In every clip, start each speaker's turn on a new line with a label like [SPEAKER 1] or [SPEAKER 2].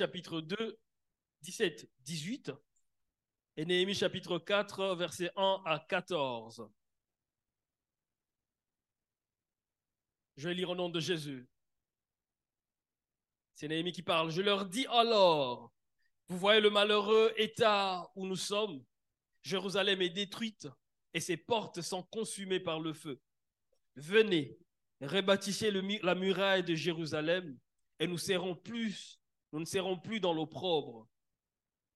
[SPEAKER 1] chapitre 2, 17, 18 et Néhémie chapitre 4, versets 1 à 14. Je vais lire au nom de Jésus. C'est Néhémie qui parle. Je leur dis alors, vous voyez le malheureux état où nous sommes? Jérusalem est détruite et ses portes sont consumées par le feu. Venez, rebâtissez la muraille de Jérusalem et nous serons plus, nous ne serons plus dans l'opprobre.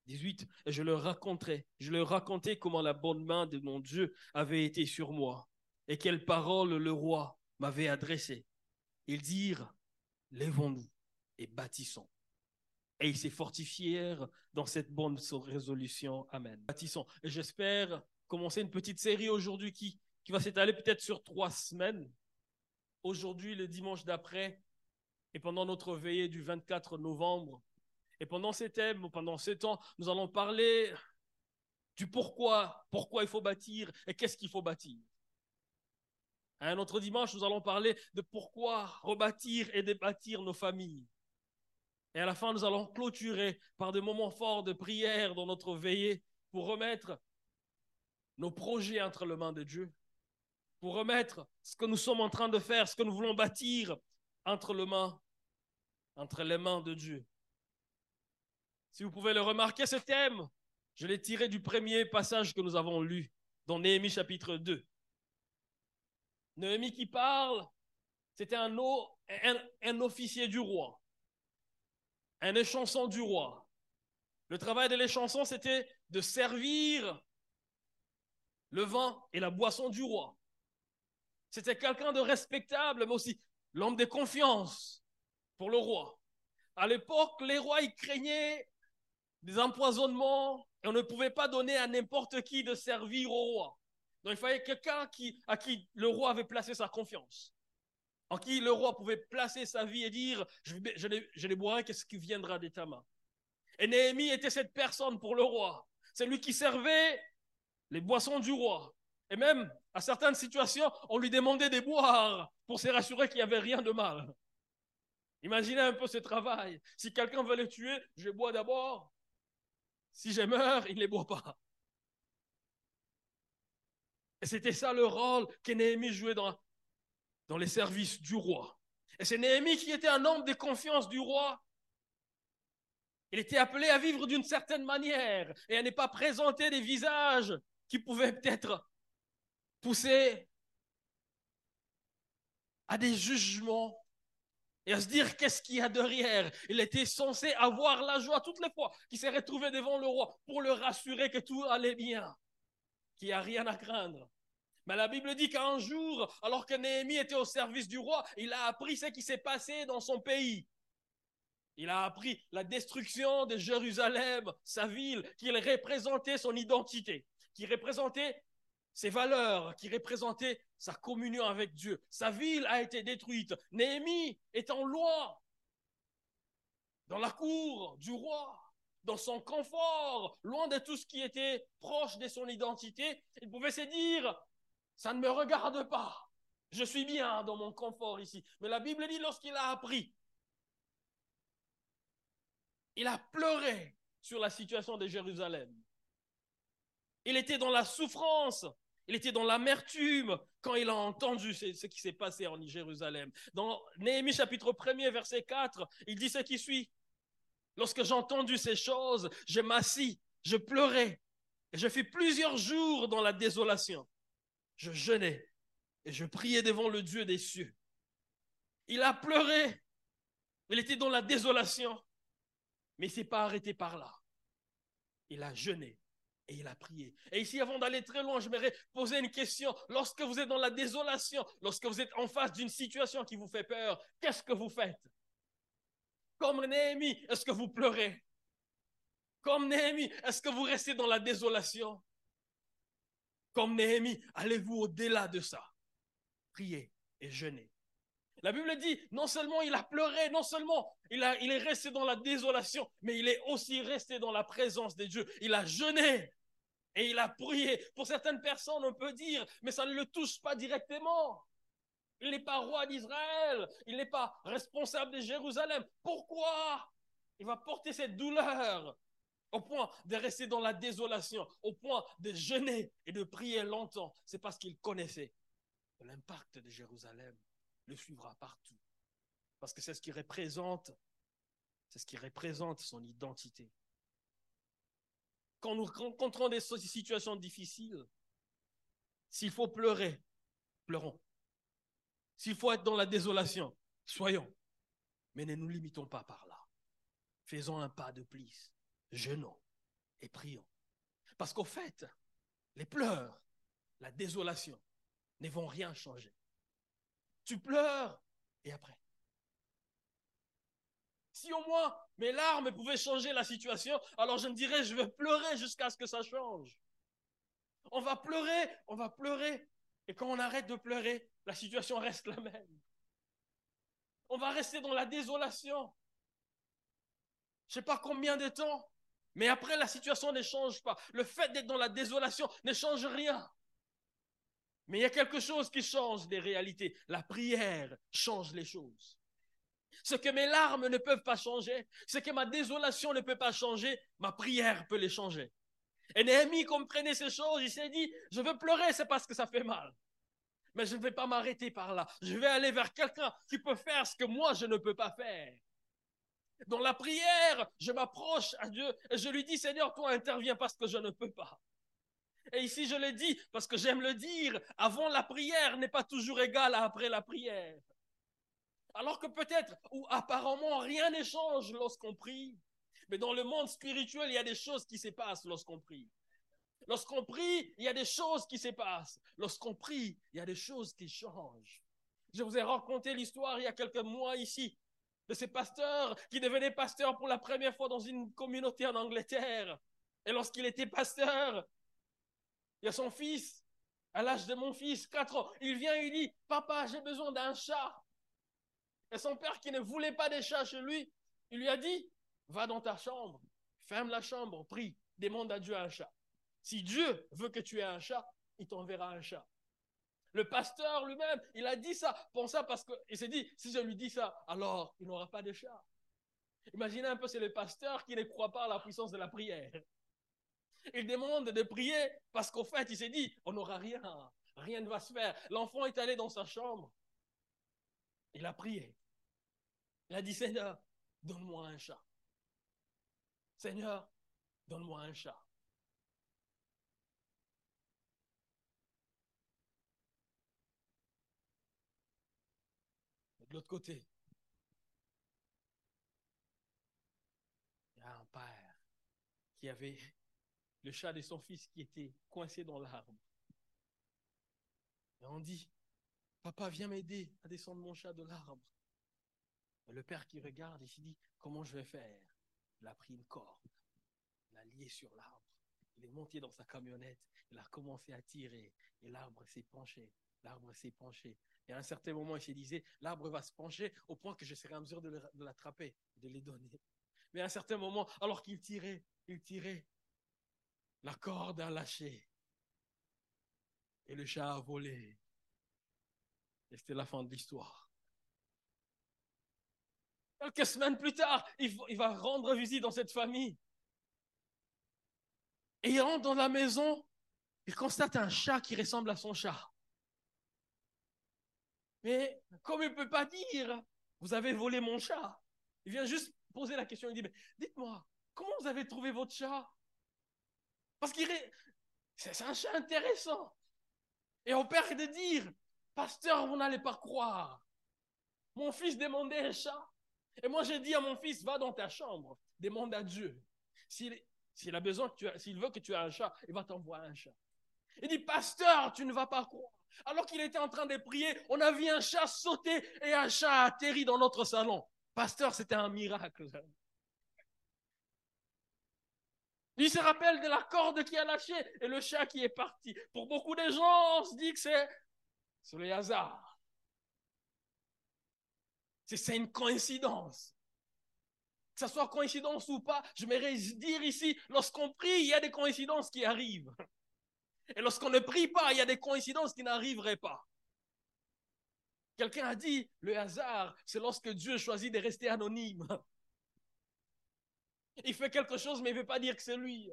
[SPEAKER 1] 18, et je leur raconterai, je leur racontais comment la bonne main de mon Dieu avait été sur moi et quelles paroles le roi m'avait adressées. Ils dirent, lèvons-nous et bâtissons. Et ils s'est fortifièrent dans cette bonne résolution. Amen. Bâtissons. Et j'espère commencer une petite série aujourd'hui qui, qui va s'étaler peut-être sur trois semaines. Aujourd'hui, le dimanche d'après, et pendant notre veillée du 24 novembre. Et pendant ces thèmes, pendant ces temps, nous allons parler du pourquoi, pourquoi il faut bâtir et qu'est-ce qu'il faut bâtir. Un autre dimanche, nous allons parler de pourquoi rebâtir et débâtir nos familles. Et à la fin, nous allons clôturer par des moments forts de prière dans notre veillée pour remettre nos projets entre les mains de Dieu, pour remettre ce que nous sommes en train de faire, ce que nous voulons bâtir entre les mains, entre les mains de Dieu. Si vous pouvez le remarquer, ce thème, je l'ai tiré du premier passage que nous avons lu dans Néhémie chapitre 2. Néhémie qui parle, c'était un, un officier du roi un échanson du roi. Le travail de l'échanson, c'était de servir le vin et la boisson du roi. C'était quelqu'un de respectable, mais aussi l'homme de confiance pour le roi. À l'époque, les rois, craignaient des empoisonnements et on ne pouvait pas donner à n'importe qui de servir au roi. Donc il fallait quelqu'un qui, à qui le roi avait placé sa confiance en qui le roi pouvait placer sa vie et dire, je, je, les boirai, qu'est-ce qui viendra de ta main Et Néhémie était cette personne pour le roi. C'est lui qui servait les boissons du roi. Et même, à certaines situations, on lui demandait de boire pour se rassurer qu'il n'y avait rien de mal. Imaginez un peu ce travail. Si quelqu'un veut le tuer, je bois d'abord. Si je meurs, il ne les boit pas. Et c'était ça le rôle que Néhémie jouait dans, dans les services du roi. Et c'est Néhémie qui était un homme de confiance du roi. Il était appelé à vivre d'une certaine manière et à ne pas présenter des visages qui pouvaient peut-être pousser à des jugements et à se dire qu'est-ce qu'il y a derrière? Il était censé avoir la joie toutes les fois qu'il s'est retrouvé devant le roi pour le rassurer que tout allait bien, qu'il n'y a rien à craindre. Mais la Bible dit qu'un jour, alors que Néhémie était au service du roi, il a appris ce qui s'est passé dans son pays. Il a appris la destruction de Jérusalem, sa ville, qui représentait son identité, qui représentait ses valeurs, qui représentait sa communion avec Dieu. Sa ville a été détruite. Néhémie est en loi, dans la cour du roi, dans son confort, loin de tout ce qui était proche de son identité. Il pouvait se dire, ça ne me regarde pas. Je suis bien dans mon confort ici. Mais la Bible dit lorsqu'il a appris, il a pleuré sur la situation de Jérusalem. Il était dans la souffrance, il était dans l'amertume quand il a entendu ce, qui s'est passé en Jérusalem. Dans Néhémie chapitre 1 verset 4, il dit ce qui suit. Lorsque j'ai entendu ces choses, je m'assis, je pleurais, et je fis plusieurs jours dans la désolation je jeûnais et je priais devant le Dieu des cieux. Il a pleuré. Il était dans la désolation. Mais il ne s'est pas arrêté par là. Il a jeûné et il a prié. Et ici, avant d'aller très loin, je j'aimerais poser une question. Lorsque vous êtes dans la désolation, lorsque vous êtes en face d'une situation qui vous fait peur, qu'est-ce que vous faites? Comme Néhémie, est-ce que vous pleurez? Comme Néhémie, est-ce que vous restez dans la désolation? Comme Néhémie, allez-vous au-delà de ça? Priez et jeûnez. La Bible dit, non seulement il a pleuré, non seulement il, est resté dans la désolation, mais il est aussi resté dans la présence de Dieu. Il a jeûné et il a prié. Pour certaines personnes, on peut dire, mais ça ne le touche pas directement. Il n'est pas roi d'Israël, il n'est pas responsable de Jérusalem. Pourquoi? Il va porter cette douleur au point de rester dans la désolation, au point de jeûner et de prier longtemps. C'est parce qu'il connaissait l'impact de Jérusalem le suivra partout. Parce que c'est ce qui représente, c'est ce qui représente son identité. Quand nous rencontrons des situations difficiles, s'il faut pleurer, pleurons. S'il faut être dans la désolation, soyons. Mais ne nous limitons pas par là. Faisons un pas de plus. Jeûnons et prions. Parce qu'au fait, les pleurs, la désolation ne vont rien changer. Tu pleures et après. Si au moins mes larmes pouvaient changer la situation, alors je me dirais, je vais pleurer jusqu'à ce que ça change. On va pleurer, on va pleurer. Et quand on arrête de pleurer, la situation reste la même. On va rester dans la désolation. Je ne sais pas combien de temps, mais après la situation ne change pas. Le fait d'être dans la désolation ne change rien. Mais il y a quelque chose qui change des réalités. La prière change les choses. Ce que mes larmes ne peuvent pas changer, ce que ma désolation ne peut pas changer, ma prière peut les changer. Et Néhémie comprenait ces choses, il s'est dit, je veux pleurer, c'est parce que ça fait mal. Mais je ne vais pas m'arrêter par là. Je vais aller vers quelqu'un qui peut faire ce que moi je ne peux pas faire. Dans la prière, je m'approche à Dieu et je lui dis, Seigneur, toi interviens parce que je ne peux pas. Et ici, je le dis parce que j'aime le dire, avant la prière n'est pas toujours égal à après la prière. Alors que peut-être, ou apparemment, rien n'échange lorsqu'on prie. Mais dans le monde spirituel, il y a des choses qui se passent lorsqu'on prie. Lorsqu'on prie, il y a des choses qui se passent. Lorsqu'on prie, il y a des choses qui changent. Je vous ai raconté l'histoire il y a quelques mois ici de ces pasteurs qui devenaient pasteurs pour la première fois dans une communauté en Angleterre. Et lorsqu'il était pasteur, il y a son fils, à l'âge de mon fils, 4 ans, il vient et il dit, papa, j'ai besoin d'un chat. Et son père qui ne voulait pas des chats chez lui, il lui a dit, va dans ta chambre, ferme la chambre, prie, demande à Dieu un chat. Si Dieu veut que tu aies un chat, il t'enverra un chat. Le pasteur lui-même, il a dit ça, pour ça, parce qu'il s'est dit, si je lui dis ça, alors il n'aura pas de chat. Imaginez un peu, c'est le pasteur qui ne croit pas à la puissance de la prière. Il demande de prier parce qu'au fait, il s'est dit, on n'aura rien, rien ne va se faire. L'enfant est allé dans sa chambre. Il a prié. Il a dit, Seigneur, donne-moi un chat. Seigneur, donne-moi un chat. de l'autre côté, il y a un père qui avait le chat de son fils qui était coincé dans l'arbre. Et on dit, papa, viens m'aider à descendre mon chat de l'arbre. Le père qui regarde, il s'est dit, comment je vais faire? Il a pris une corde, il l'a lié sur l'arbre. Il est monté dans sa camionnette, il a commencé à tirer, et l'arbre s'est penché, l'arbre s'est penché. Et à un certain moment, il se disait, l'arbre va se pencher au point que je serai en mesure de l'attraper, de les donner. Mais à un certain moment, alors qu'il tirait, il tirait, la corde a lâché. Et le chat a volé. Et c'était la fin de l'histoire. Quelques semaines plus tard, il va rendre visite dans cette famille. Et il rentre dans la maison, il constate un chat qui ressemble à son chat. Mais comme il ne peut pas dire, vous avez volé mon chat, il vient juste poser la question, il dit, dites-moi, comment vous avez trouvé votre chat? Parce qu'il est... C'est un chat intéressant. Et on perd de dire, pasteur, vous n'allez pas croire. Mon fils demandait un chat. Et moi, j'ai dit à mon fils, va dans ta chambre, demande à Dieu. S'il a besoin, s'il veut que tu aies un chat, il va t'envoyer un chat. Il dit, pasteur, tu ne vas pas croire. Alors qu'il était en train de prier, on a vu un chat sauter et un chat atterri dans notre salon. Pasteur, c'était un miracle. Il se rappelle de la corde qui a lâché et le chat qui est parti. Pour beaucoup de gens, on se dit que c'est le hasard. C'est une coïncidence. Que ce soit coïncidence ou pas, je m'aimerais dire ici, lorsqu'on prie, il y a des coïncidences qui arrivent. Et lorsqu'on ne prie pas, il y a des coïncidences qui n'arriveraient pas. Quelqu'un a dit, le hasard, c'est lorsque Dieu choisit de rester anonyme. Il fait quelque chose, mais il ne veut pas dire que c'est lui.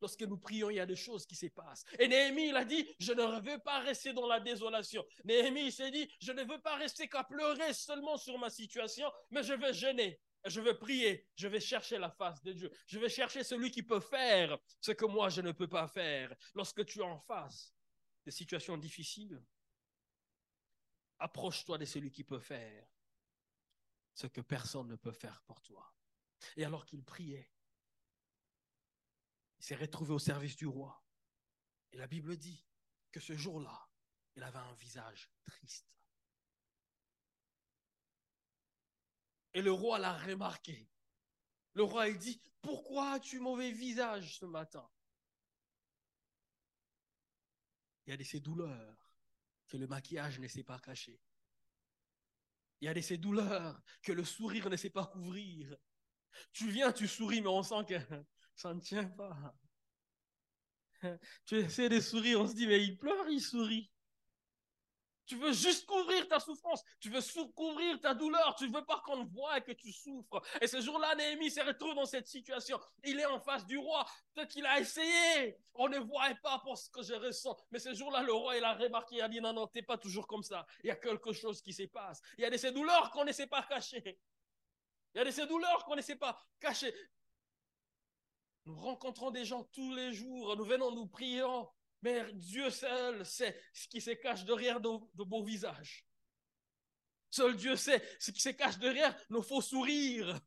[SPEAKER 1] Lorsque nous prions, il y a des choses qui se passent. Et Néhémie, il a dit, je ne veux pas rester dans la désolation. Néhémie, il s'est dit, je ne veux pas rester qu'à pleurer seulement sur ma situation, mais je veux jeûner. Je veux prier, je vais chercher la face de Dieu. Je vais chercher celui qui peut faire ce que moi je ne peux pas faire. Lorsque tu es en face des situations difficiles, approche-toi de celui qui peut faire ce que personne ne peut faire pour toi. Et alors qu'il priait, il s'est retrouvé au service du roi. Et la Bible dit que ce jour-là, il avait un visage triste. Et le roi l'a remarqué. Le roi, il dit, pourquoi as-tu mauvais visage ce matin? Il y a de ces douleurs que le maquillage ne sait pas cacher. Il y a de ces douleurs que le sourire ne sait pas couvrir. Tu viens, tu souris, mais on sent que ça ne tient pas. Tu essaies de sourire, on se dit, mais il pleure, il sourit. Tu veux juste couvrir ta souffrance. Tu veux couvrir ta douleur. Tu ne veux pas qu'on voit que tu souffres. Et ce jour-là, Néhémie se retrouve dans cette situation. Il est en face du roi. Peut-être qu'il a essayé. On ne voit pas pour ce que je ressens. Mais ce jour-là, le roi, il a remarqué. Il a dit, non, non, t'es pas toujours comme ça. Il y a quelque chose qui se passe. Il y a de ces douleurs qu'on ne sait pas cacher. Il y a de ces douleurs qu'on ne sait pas cacher. Nous rencontrons des gens tous les jours. Nous venons, nous prions. Mais Dieu seul sait ce qui se cache derrière de, de beaux visages. Seul Dieu sait ce qui se cache derrière nos faux sourires.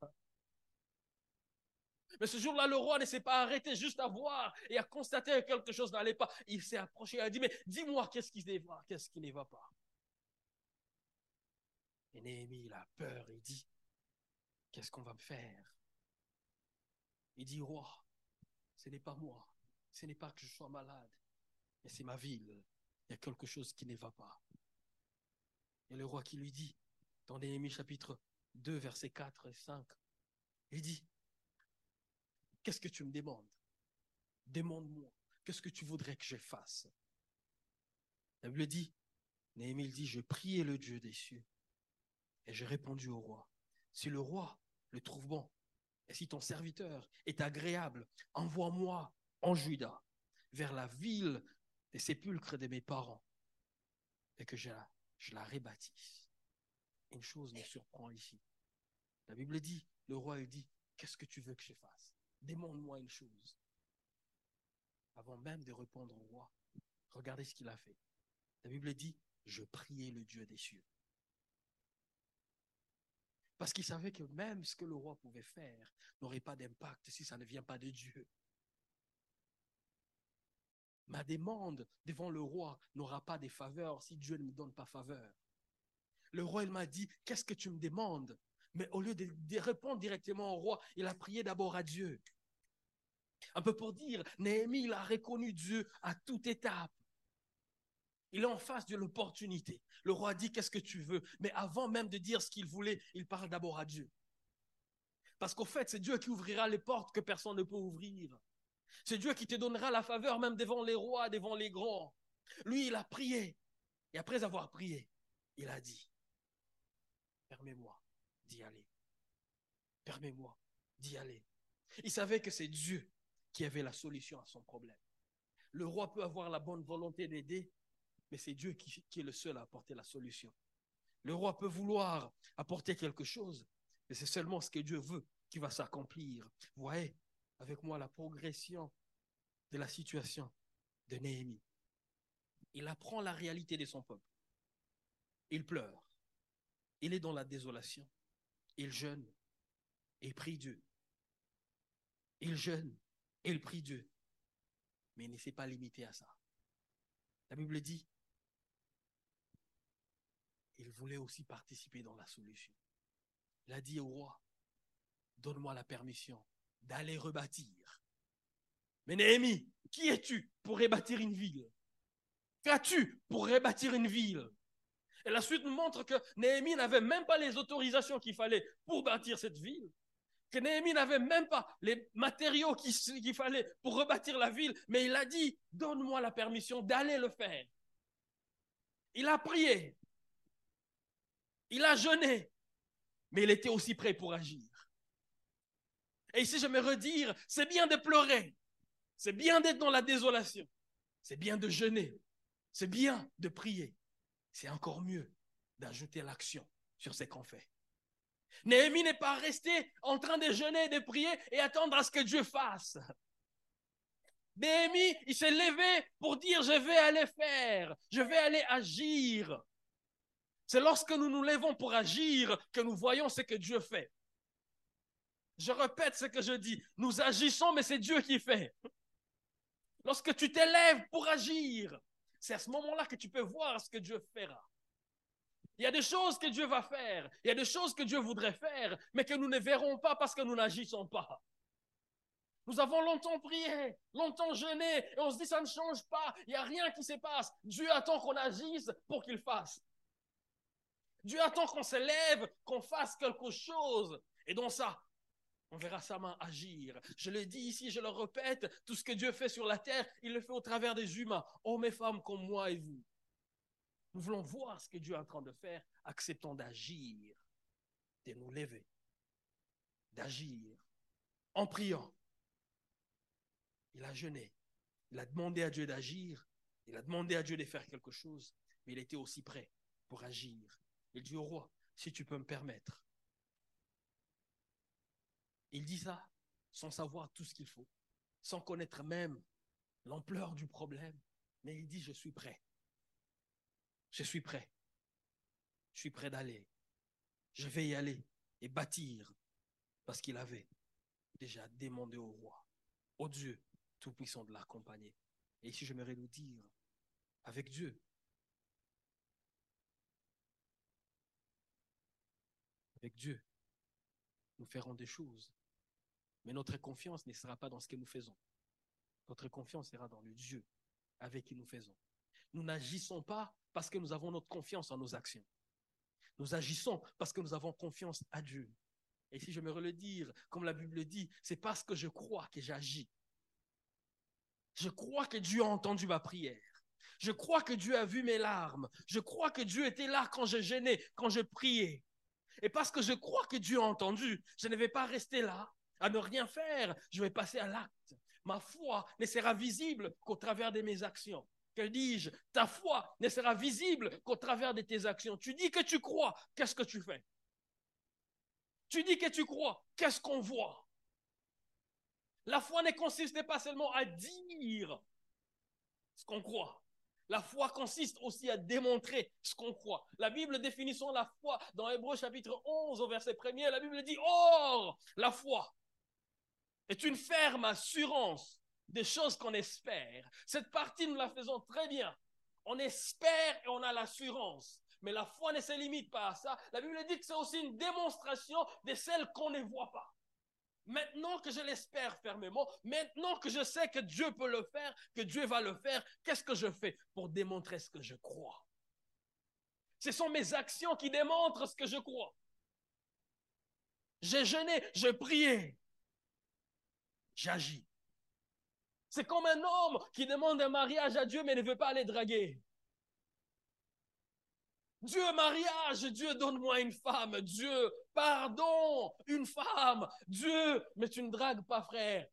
[SPEAKER 1] Mais ce jour-là, le roi ne s'est pas arrêté juste à voir et à constater que quelque chose n'allait pas. Il s'est approché et a dit, mais dis-moi qu'est-ce qui ne va, qu'est-ce qui ne va pas? Et Néhémie, il a peur, il dit, qu'est-ce qu'on va me faire? Il dit, roi, ce n'est pas moi, ce n'est pas que je sois malade, mais c'est ma ville. Il y a quelque chose qui ne va pas. Et le roi qui lui dit, dans Néhémie chapitre 2, versets 4 et 5, il dit, qu'est-ce que tu me demandes? Demande-moi, qu'est-ce que tu voudrais que je fasse? La Bible dit, Néhémie dit, je priais le Dieu des cieux. Et j'ai répondu au roi, si le roi le trouve bon, et si ton serviteur est agréable, envoie-moi en Juda, vers la ville des sépulcres de mes parents et que je la, je. Une chose me surprend ici. La Bible dit, le roi il dit, qu'est-ce que tu veux que je fasse? Demande-moi une chose. Avant même de répondre au roi, regardez ce qu'il a fait. La Bible dit, je priais le Dieu des cieux. Parce qu'il savait que même ce que le roi pouvait faire n'aurait pas d'impact si ça ne vient pas de Dieu. Ma demande devant le roi n'aura pas de faveur si Dieu ne me donne pas faveur. Le roi, il m'a dit, qu'est-ce que tu me demandes? Mais au lieu de, répondre directement au roi, il a prié d'abord à Dieu. Un peu pour dire, Néhémie, il a reconnu Dieu à toute étape. Il est en face de l'opportunité. Le roi dit, qu'est-ce que tu veux? Mais avant même de dire ce qu'il voulait, il parle d'abord à Dieu. Parce qu'au fait, c'est Dieu qui ouvrira les portes que personne ne peut ouvrir. C'est Dieu qui te donnera la faveur même devant les rois, devant les grands. Lui, il a prié. Et après avoir prié, il a dit, permets-moi d'y aller. Permets-moi d'y aller. Il savait que c'est Dieu qui avait la solution à son problème. Le roi peut avoir la bonne volonté d'aider, mais c'est Dieu qui, est le seul à apporter la solution. Le roi peut vouloir apporter quelque chose, mais c'est seulement ce que Dieu veut qui va s'accomplir. Voyez, avec moi la progression de la situation de Néhémie. Il apprend la réalité de son peuple. Il pleure. Il est dans la désolation. Il jeûne et prie Dieu. Il jeûne et prie Dieu. Mais il ne s'est pas limité à ça. La Bible dit, il voulait aussi participer dans la solution. Il a dit au roi, donne-moi la permission d'aller rebâtir. Mais Néhémie, qui es-tu pour rebâtir une ville? Qu'as-tu pour rebâtir une ville? Et la suite nous montre que Néhémie n'avait même pas les autorisations qu'il fallait pour bâtir cette ville. Que Néhémie n'avait même pas les matériaux qu'il fallait pour rebâtir la ville. Mais il a dit, donne-moi la permission d'aller le faire. Il a prié. Il a jeûné. Mais il était aussi prêt pour agir. Et ici, je me redire, c'est bien de pleurer, c'est bien d'être dans la désolation, c'est bien de jeûner, c'est bien de prier, c'est encore mieux d'ajouter l'action sur ce qu'on fait. Néhémie n'est pas resté en train de jeûner, de prier et attendre à ce que Dieu fasse. Néhémie, il s'est levé pour dire, je vais aller faire, je vais aller agir. C'est lorsque nous nous levons pour agir que nous voyons ce que Dieu fait. Je répète ce que je dis, nous agissons, mais c'est Dieu qui fait. Lorsque tu t'élèves pour agir, c'est à ce moment-là que tu peux voir ce que Dieu fera. Il y a des choses que Dieu va faire, il y a des choses que Dieu voudrait faire, mais que nous ne verrons pas parce que nous n'agissons pas. Nous avons longtemps prié, longtemps jeûné, et on se dit ça ne change pas, il n'y a rien qui se passe. Dieu attend qu'on agisse pour qu'il fasse. Dieu attend qu'on se lève, qu'on fasse quelque chose. Et dans ça, on verra sa main agir. Je le dis ici, je le répète, tout ce que Dieu fait sur la terre, il le fait au travers des humains, hommes et femmes comme moi et vous. Nous voulons voir ce que Dieu est en train de faire, acceptons d'agir, de nous lever, d'agir en priant. Il a jeûné, il a demandé à Dieu d'agir, il a demandé à Dieu de faire quelque chose, mais il était aussi prêt pour agir. Il dit au roi, si tu peux me permettre. Il dit ça sans savoir tout ce qu'il faut, sans connaître même l'ampleur du problème, mais il dit, je suis prêt. Je suis prêt. Je suis prêt d'aller. Je vais y aller et bâtir parce qu'il avait déjà demandé au roi, au Dieu Tout-Puissant de l'accompagner. Et ici, j'aimerais nous dire, avec Dieu, avec Dieu, nous ferons des choses. Mais notre confiance ne sera pas dans ce que nous faisons. Notre confiance sera dans le Dieu avec qui nous faisons. Nous n'agissons pas parce que nous avons notre confiance en nos actions. Nous agissons parce que nous avons confiance à Dieu. Et si je me le dire, comme la Bible dit, c'est parce que je crois que j'agis. Je crois que Dieu a entendu ma prière. Je crois que Dieu a vu mes larmes. Je crois que Dieu était là quand je gênais, quand je priais. Et parce que je crois que Dieu a entendu, je ne vais pas rester là à ne rien faire. Je vais passer à l'acte. Ma foi ne sera visible qu'au travers de mes actions. Que dis-je? Ta foi ne sera visible qu'au travers de tes actions. Tu dis que tu crois, qu'est-ce que tu fais? Tu dis que tu crois, qu'est-ce qu'on voit? La foi ne consiste pas seulement à dire ce qu'on croit, la foi consiste aussi à démontrer ce qu'on croit. La Bible définissant la foi dans Hébreu chapitre 11 au verset 1 la Bible dit Or, la foi est une ferme assurance des choses qu'on espère. Cette partie, nous la faisons très bien. On espère et on a l'assurance. Mais la foi ne se limite pas à ça. La Bible dit que c'est aussi une démonstration de celles qu'on ne voit pas. Maintenant que je l'espère fermement, maintenant que je sais que Dieu peut le faire, que Dieu va le faire, qu'est-ce que je fais pour démontrer ce que je crois? Ce sont mes actions qui démontrent ce que je crois. J'ai jeûné, j'ai prié, j'agis. C'est comme un homme qui demande un mariage à Dieu mais ne veut pas aller draguer. Dieu mariage, Dieu donne-moi une femme, Dieu pardon, une femme, Dieu, mais tu ne dragues pas frère.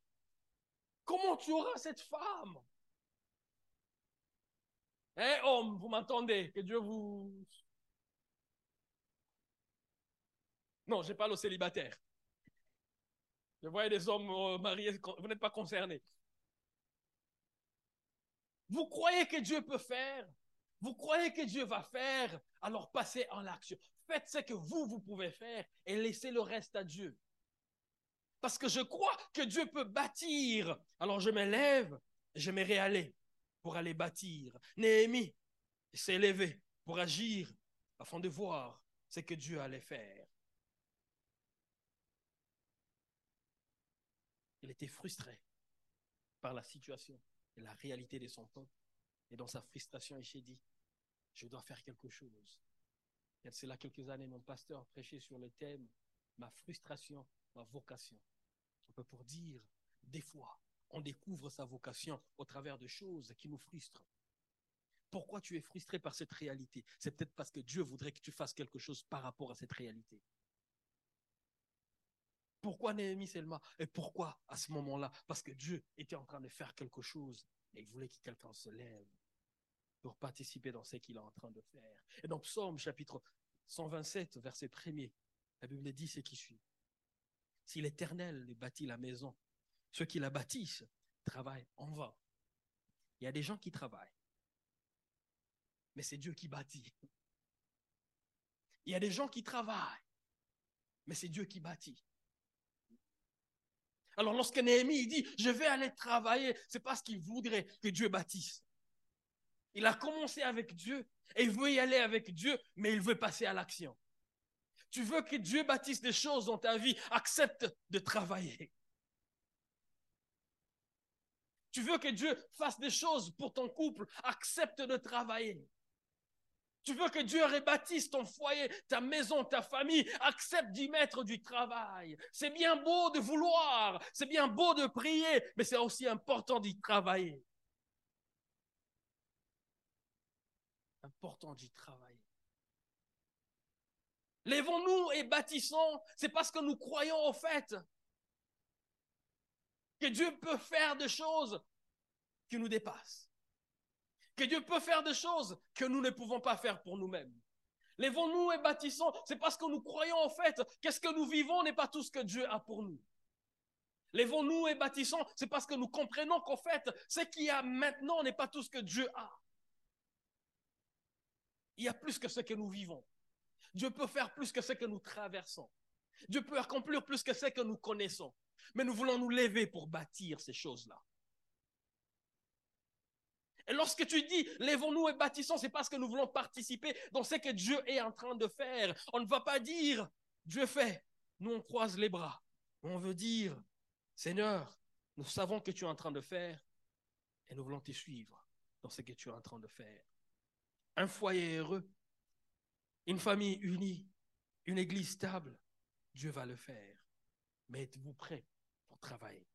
[SPEAKER 1] Comment tu auras cette femme? Hein, homme, vous m'entendez? Que Dieu vous... Non, je parle aux célibataires. Je vois des hommes euh, mariés, vous n'êtes pas concernés. Vous croyez que Dieu peut faire? Vous croyez que Dieu va faire, alors passez en l'action. Faites ce que vous, vous pouvez faire et laissez le reste à Dieu. Parce que je crois que Dieu peut bâtir. Alors je me lève, je me aller pour aller bâtir. Néhémie s'est levé pour agir afin de voir ce que Dieu allait faire. Il était frustré par la situation et la réalité de son peuple. Et dans sa frustration, il s'est dit, je dois faire quelque chose. Il y a quelques années, mon pasteur prêchait sur le thème ma frustration, ma vocation. On peut pour dire, des fois, on découvre sa vocation au travers de choses qui nous frustrent. Pourquoi tu es frustré par cette réalité? C'est peut-être parce que Dieu voudrait que tu fasses quelque chose par rapport à cette réalité. Pourquoi Néhémie seulement Et pourquoi à ce moment-là? Parce que Dieu était en train de faire quelque chose et il voulait que quelqu'un se lève pour participer dans ce qu'il est en train de faire. Et dans Psaume chapitre 127, verset 1 la Bible dit ce qui suit. Si l'Éternel bâtit la maison, ceux qui la bâtissent travaillent en vain. Il y a des gens qui travaillent, mais c'est Dieu qui bâtit. Il y a des gens qui travaillent, mais c'est Dieu qui bâtit. Alors lorsque Néhémie dit, je vais aller travailler, c'est parce qu'il voudrait que Dieu bâtisse. Il a commencé avec Dieu et il veut y aller avec Dieu, mais il veut passer à l'action. Tu veux que Dieu bâtisse des choses dans ta vie, accepte de travailler. Tu veux que Dieu fasse des choses pour ton couple, accepte de travailler. Tu veux que Dieu rebâtisse ton foyer, ta maison, ta famille, accepte d'y mettre du travail. C'est bien beau de vouloir, c'est bien beau de prier, mais c'est aussi important d'y travailler. Important d'y travailler. Lèvons-nous et bâtissons, c'est parce que nous croyons au fait que Dieu peut faire des choses qui nous dépassent. Que Dieu peut faire des choses que nous ne pouvons pas faire pour nous-mêmes. Lèvons-nous et bâtissons, c'est parce que nous croyons en fait qu'est-ce que nous vivons n'est pas tout ce que Dieu a pour nous. Lèvons-nous et bâtissons, c'est parce que nous comprenons qu'en fait, ce qu'il y a maintenant n'est pas tout ce que Dieu a. Il y a plus que ce que nous vivons. Dieu peut faire plus que ce que nous traversons. Dieu peut accomplir plus que ce que nous connaissons. Mais nous voulons nous lever pour bâtir ces choses-là. Et lorsque tu dis, lèvons-nous et bâtissons, c'est parce que nous voulons participer dans ce que Dieu est en train de faire. On ne va pas dire, Dieu fait, nous on croise les bras. On veut dire, Seigneur, nous savons que tu es en train de faire et nous voulons te suivre dans ce que tu es en train de faire. Un foyer heureux, une famille unie, une église stable, Dieu va le faire. Mais êtes-vous prêt pour travailler?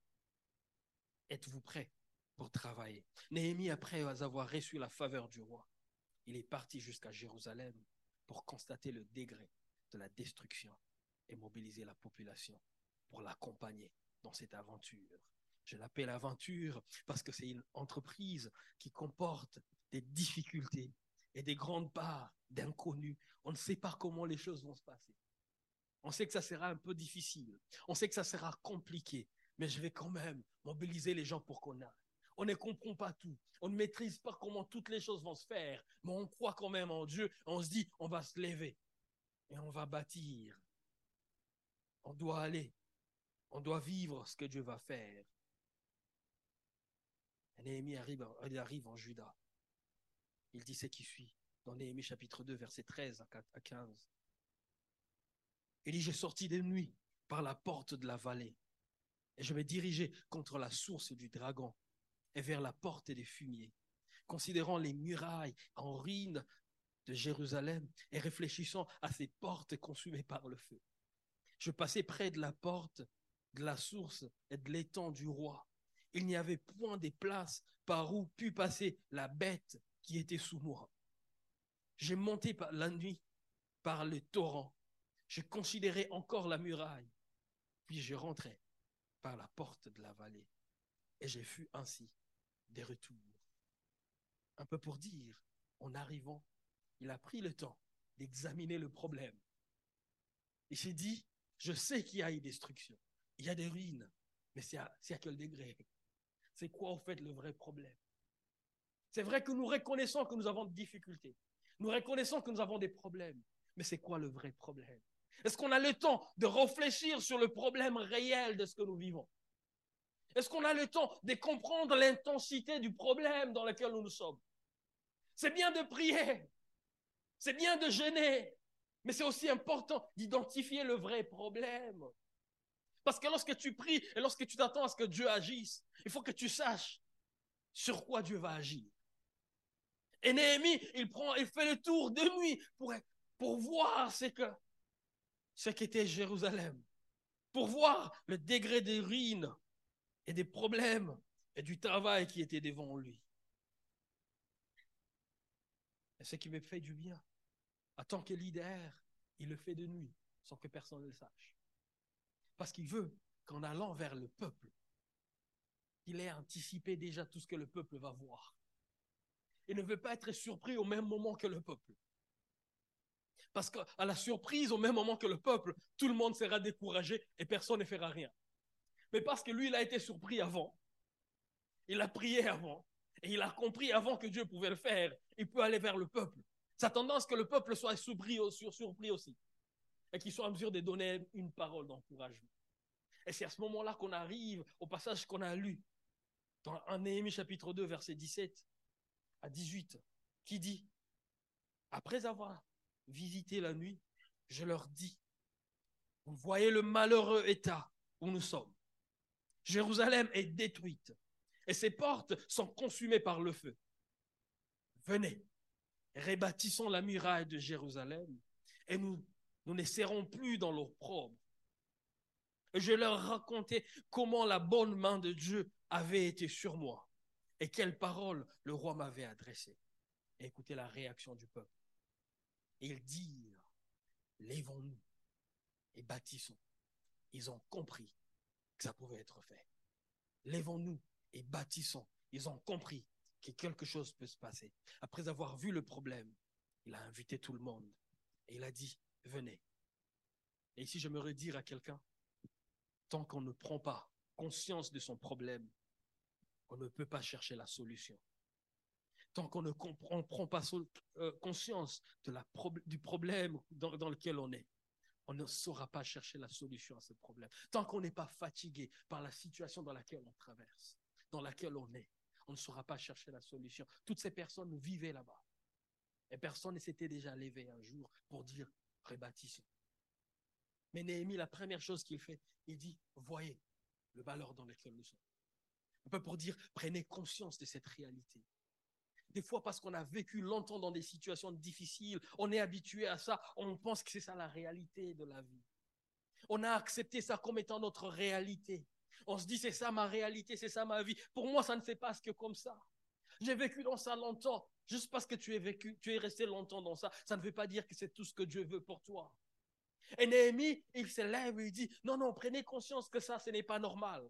[SPEAKER 1] Êtes-vous prêt pour travailler? Néhémie, après avoir reçu la faveur du roi, il est parti jusqu'à Jérusalem pour constater le degré de la destruction et mobiliser la population pour l'accompagner dans cette aventure. Je l'appelle aventure parce que c'est une entreprise qui comporte des difficultés et des grandes parts d'inconnus. On ne sait pas comment les choses vont se passer. On sait que ça sera un peu difficile. On sait que ça sera compliqué. Mais je vais quand même mobiliser les gens pour qu'on aille. On ne comprend pas tout. On ne maîtrise pas comment toutes les choses vont se faire. Mais on croit quand même en Dieu. On se dit, on va se lever. Et on va bâtir. On doit aller. On doit vivre ce que Dieu va faire. Néhémie arrive, il arrive en Juda. Il dit ce qui suit dans Néhémie chapitre 2, verset 13 à 15. Il dit, j'ai sorti de nuit par la porte de la vallée, et je me dirigeais contre la source du dragon et vers la porte des fumiers, considérant les murailles en ruine de Jérusalem et réfléchissant à ces portes consumées par le feu. Je passais près de la porte de la source et de l'étang du roi. Il n'y avait point des places par où put passer la bête qui était sous moi. J'ai monté par la nuit par le torrent. Je considérais encore la muraille. Puis je rentrais par la porte de la vallée. Et j'ai fus ainsi des retours. Un peu pour dire, en arrivant, il a pris le temps d'examiner le problème. Il s'est dit, je sais qu'il y a une destruction, il y a des ruines, mais c'est à, à quel degré? C'est quoi au fait le vrai problème? C'est vrai que nous reconnaissons que nous avons des difficultés. Nous reconnaissons que nous avons des problèmes. Mais c'est quoi le vrai problème? Est-ce qu'on a le temps de réfléchir sur le problème réel de ce que nous vivons? Est-ce qu'on a le temps de comprendre l'intensité du problème dans lequel nous nous sommes? C'est bien de prier, c'est bien de gêner, mais c'est aussi important d'identifier le vrai problème. Parce que lorsque tu pries et lorsque tu t'attends à ce que Dieu agisse, il faut que tu saches sur quoi Dieu va agir. Et Néhémie, il prend, il fait le tour de nuit pour, voir ce que, ce qu'était Jérusalem, pour voir le degré des ruines et des problèmes et du travail qui était devant lui. Et ce qui me fait du bien, en tant que leader, il le fait de nuit, sans que personne ne le sache. Parce qu'il veut qu'en allant vers le peuple, il ait anticipé déjà tout ce que le peuple va voir. Il ne veut pas être surpris au même moment que le peuple. Parce qu'à la surprise, au même moment que le peuple, tout le monde sera découragé et personne ne fera rien. Mais parce que lui, il a été surpris avant, il a prié avant, et il a compris avant que Dieu pouvait le faire, il peut aller vers le peuple. Sa tendance que le peuple soit surpris, aussi, et qu'il soit en mesure de donner une parole d'encouragement. Et c'est à ce moment-là qu'on arrive au passage qu'on a lu dans un Néhémie chapitre 2, verset 17 à 18, qui dit, après avoir visité la nuit, je leur dis, vous voyez le malheureux état où nous sommes. Jérusalem est détruite et ses portes sont consumées par le feu. Venez, rebâtissons la muraille de Jérusalem et nous, nous ne serons plus dans l'opprobre. Je leur racontais comment la bonne main de Dieu avait été sur moi et quelles paroles le roi m'avait adressées. écoutez la réaction du peuple. Ils dirent, lèvons-nous et bâtissons. Ils ont compris que ça pouvait être fait. Lèvons-nous et bâtissons. Ils ont compris que quelque chose peut se passer. Après avoir vu le problème, il a invité tout le monde et il a dit, venez. Et ici, j'aimerais dire à quelqu'un, tant qu'on ne prend pas conscience de son problème, on ne peut pas chercher la solution. Tant qu'on ne prend pas euh, conscience du problème dans lequel on est, on ne saura pas chercher la solution à ce problème. Tant qu'on n'est pas fatigué par la situation dans laquelle on traverse, dans laquelle on est, on ne saura pas chercher la solution. Toutes ces personnes vivaient là-bas. Et personne ne s'était déjà levé un jour pour dire rebâtissons. Mais Néhémie, la première chose qu'il fait, il dit voyez le malheur dans lequel nous sommes. Un peu pour dire prenez conscience de cette réalité. Des fois, parce qu'on a vécu longtemps dans des situations difficiles, on est habitué à ça, on pense que c'est ça la réalité de la vie. On a accepté ça comme étant notre réalité. On se dit, c'est ça ma réalité, c'est ça ma vie. Pour moi, ça ne se passe que comme ça. J'ai vécu dans ça longtemps. Juste parce que tu es vécu, tu es resté longtemps dans ça, ça ne veut pas dire que c'est tout ce que Dieu veut pour toi. Et Néhémie, il se lève et il dit, non, non, prenez conscience que ça, ce n'est pas normal.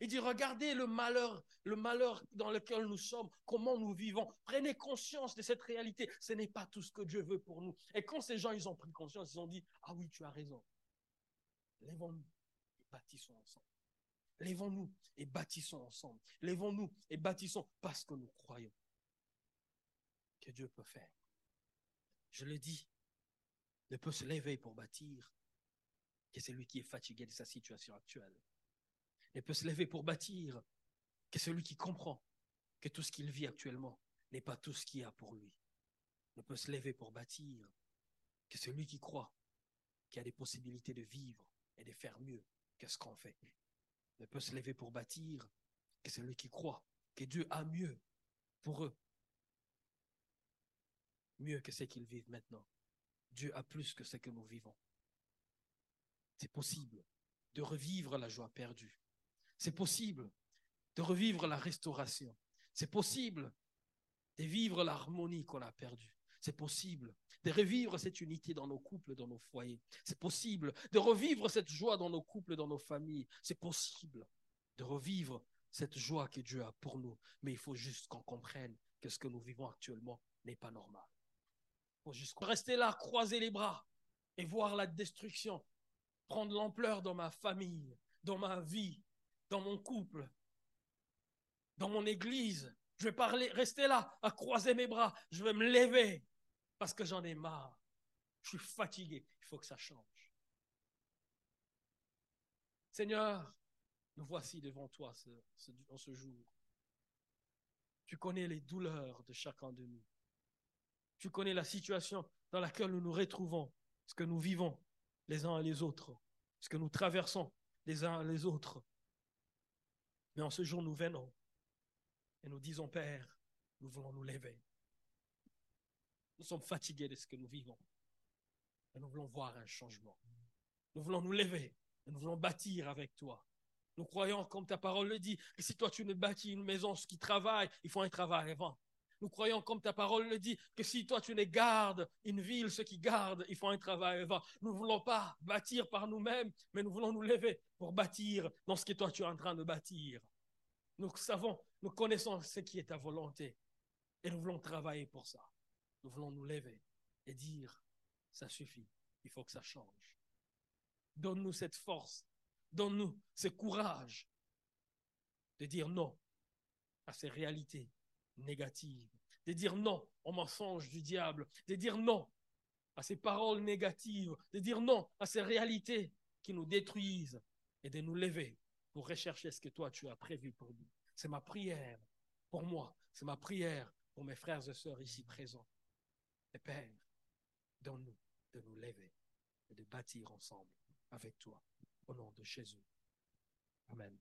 [SPEAKER 1] Il dit, regardez le malheur, le malheur dans lequel nous sommes, comment nous vivons. Prenez conscience de cette réalité. Ce n'est pas tout ce que Dieu veut pour nous. Et quand ces gens, ils ont pris conscience, ils ont dit, ah oui, tu as raison. Lèvons-nous et bâtissons ensemble. Lèvons-nous et bâtissons ensemble. Lèvons-nous et bâtissons parce que nous croyons que Dieu peut faire. Je le dis, ne peut se lever pour bâtir que celui qui est fatigué de sa situation actuelle ne peut se lever pour bâtir que celui qui comprend que tout ce qu'il vit actuellement n'est pas tout ce qu'il y a pour lui. Ne peut se lever pour bâtir que celui qui croit qu'il y a des possibilités de vivre et de faire mieux que ce qu'on fait. Ne peut se lever pour bâtir que celui qui croit que Dieu a mieux pour eux. Mieux que ce qu'ils vivent maintenant. Dieu a plus que ce que nous vivons. C'est possible de revivre la joie perdue. C'est possible de revivre la restauration. C'est possible de vivre l'harmonie qu'on a perdue. C'est possible de revivre cette unité dans nos couples, dans nos foyers. C'est possible de revivre cette joie dans nos couples, dans nos familles. C'est possible de revivre cette joie que Dieu a pour nous. Mais il faut juste qu'on comprenne que ce que nous vivons actuellement n'est pas normal. Il faut juste rester là, croiser les bras et voir la destruction prendre l'ampleur dans ma famille, dans ma vie, dans mon couple, dans mon église. Je vais parler, rester là, à croiser mes bras. Je vais me lever parce que j'en ai marre. Je suis fatigué. Il faut que ça change. Seigneur, nous voici devant toi en ce jour. Tu connais les douleurs de chacun de nous. Tu connais la situation dans laquelle nous nous retrouvons, ce que nous vivons les uns et les autres, ce que nous traversons les uns et les autres. Mais en ce jour, nous venons et nous disons, Père, nous voulons nous lever. Nous sommes fatigués de ce que nous vivons. Et nous voulons voir un changement. Nous voulons nous lever et nous voulons bâtir avec toi. Nous croyons, comme ta parole le dit, que si toi tu ne bâtis une maison, ce qui travaille, il faut un travail avant. Nous croyons, comme ta parole le dit, que si toi tu les gardes, une ville, ceux qui gardent, ils font un travail Nous ne voulons pas bâtir par nous-mêmes, mais nous voulons nous lever pour bâtir dans ce que toi tu es en train de bâtir. Nous savons, nous connaissons ce qui est ta volonté. Et nous voulons travailler pour ça. Nous voulons nous lever et dire, ça suffit, il faut que ça change. Donne-nous cette force, donne-nous ce courage de dire non à ces réalités négatives, de dire non aux mensonges du diable, de dire non à ces paroles négatives, de dire non à ces réalités qui nous détruisent et de nous lever pour rechercher ce que toi tu as prévu pour nous. C'est ma prière pour moi, c'est ma prière pour mes frères et sœurs ici présents. Et Père, donne-nous de nous lever et de bâtir ensemble avec toi au nom de Jésus. Amen.